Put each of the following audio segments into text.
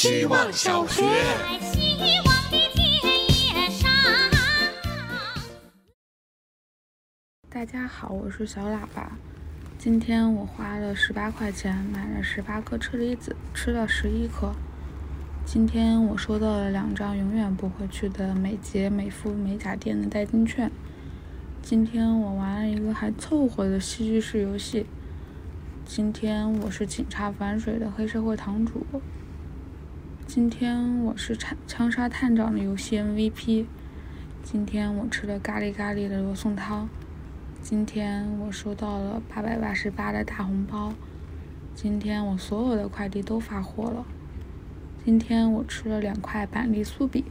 希望小学。在希望的田野上。大家好，我是小喇叭。今天我花了十八块钱买了十八颗车厘子，吃了十一颗。今天我收到了两张永远不会去的美睫、美肤、美甲店的代金券。今天我玩了一个还凑合的戏剧式游戏。今天我是警察反水的黑社会堂主。今天我是枪枪杀探长的游戏 MVP。今天我吃了咖喱咖喱的罗宋汤。今天我收到了八百八十八的大红包。今天我所有的快递都发货了。今天我吃了两块板栗酥饼。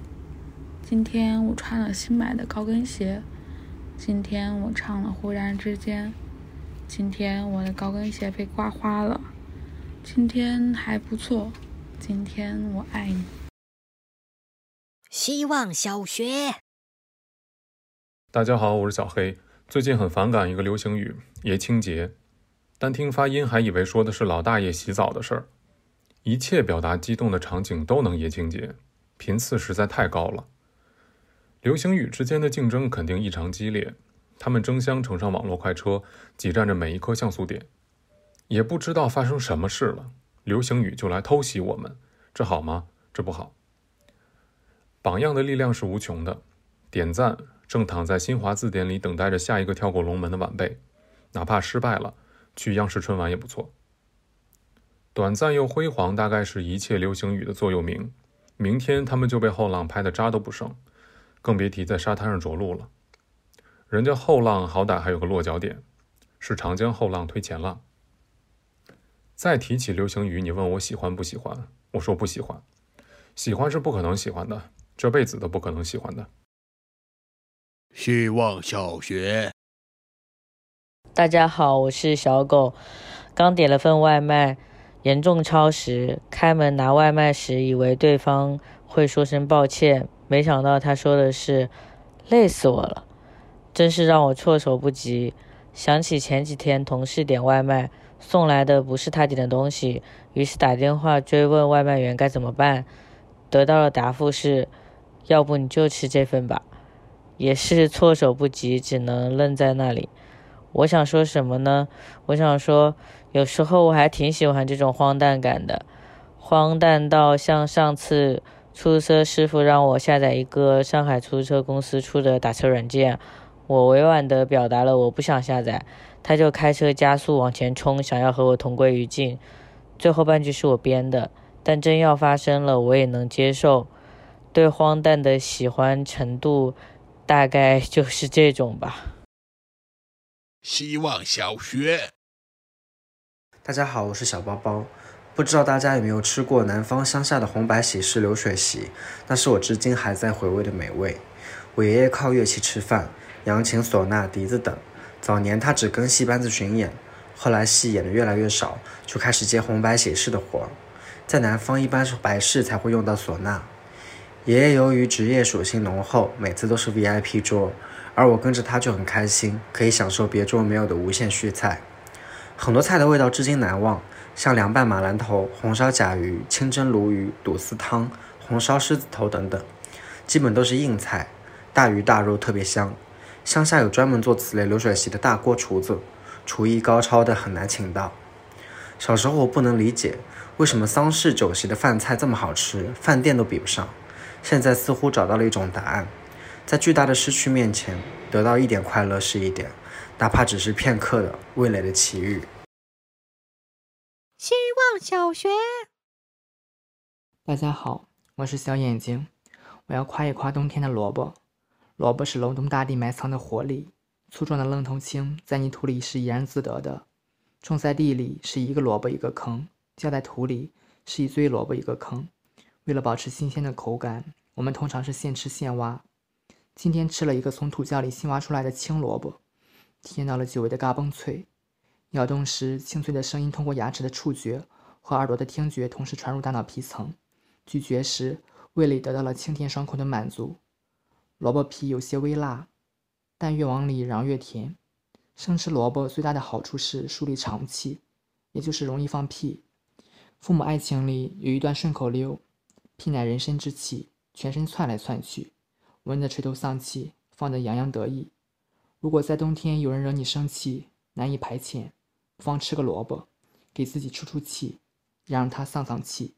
今天我穿了新买的高跟鞋。今天我唱了《忽然之间》。今天我的高跟鞋被刮花了。今天还不错。今天我爱你。希望小学。大家好，我是小黑。最近很反感一个流行语“爷青结”，单听发音还以为说的是老大爷洗澡的事儿。一切表达激动的场景都能爷青结，频次实在太高了。流行语之间的竞争肯定异常激烈，他们争相乘上网络快车，挤占着每一颗像素点。也不知道发生什么事了，流行语就来偷袭我们，这好吗？这不好。榜样的力量是无穷的，点赞。正躺在新华字典里等待着下一个跳过龙门的晚辈，哪怕失败了，去央视春晚也不错。短暂又辉煌，大概是一切流行语的座右铭。明天他们就被后浪拍的渣都不剩，更别提在沙滩上着陆了。人家后浪好歹还有个落脚点，是长江后浪推前浪。再提起流行语，你问我喜欢不喜欢，我说不喜欢。喜欢是不可能喜欢的，这辈子都不可能喜欢的。希望小学。大家好，我是小狗，刚点了份外卖，严重超时。开门拿外卖时，以为对方会说声抱歉，没想到他说的是“累死我了”，真是让我措手不及。想起前几天同事点外卖，送来的不是他点的东西，于是打电话追问外卖员该怎么办，得到的答复是：“要不你就吃这份吧。”也是措手不及，只能愣在那里。我想说什么呢？我想说，有时候我还挺喜欢这种荒诞感的，荒诞到像上次出租车师傅让我下载一个上海出租车公司出的打车软件，我委婉地表达了我不想下载，他就开车加速往前冲，想要和我同归于尽。最后半句是我编的，但真要发生了，我也能接受。对荒诞的喜欢程度。大概 就是这种吧。希望小学。大家好，我是小包包。不知道大家有没有吃过南方乡下的红白喜事流水席？那是我至今还在回味的美味。我爷爷靠乐器吃饭，扬琴、唢呐、笛子等。早年他只跟戏班子巡演，后来戏演的越来越少，就开始接红白喜事的活。在南方，一般是白事才会用到唢呐。爷爷由于职业属性浓厚，每次都是 VIP 桌，而我跟着他就很开心，可以享受别桌没有的无限续菜。很多菜的味道至今难忘，像凉拌马兰头、红烧甲鱼、清蒸鲈鱼、肚丝汤、红烧狮子头等等，基本都是硬菜，大鱼大肉特别香。乡下有专门做此类流水席的大锅厨子，厨艺高超的很难请到。小时候我不能理解，为什么丧事酒席的饭菜这么好吃，饭店都比不上。现在似乎找到了一种答案，在巨大的失去面前，得到一点快乐是一点，哪怕只是片刻的味蕾的奇遇。希望小学。大家好，我是小眼睛，我要夸一夸冬天的萝卜。萝卜是隆冬大地埋藏的活力，粗壮的愣头青在泥土里是怡然自得的，种在地里是一个萝卜一个坑，浇在土里是一堆萝卜一个坑。为了保持新鲜的口感，我们通常是现吃现挖。今天吃了一个从土窖里新挖出来的青萝卜，体验到了久违的嘎嘣脆。咬动时，清脆的声音通过牙齿的触觉和耳朵的听觉同时传入大脑皮层；咀嚼时，胃里得到了清甜爽口的满足。萝卜皮有些微辣，但越往里瓤越甜。生吃萝卜最大的好处是树立长气，也就是容易放屁。父母爱情里有一段顺口溜。屁乃人身之气，全身窜来窜去，闻得垂头丧气，放得洋洋得意。如果在冬天有人惹你生气，难以排遣，不妨吃个萝卜，给自己出出气，也让他丧丧气。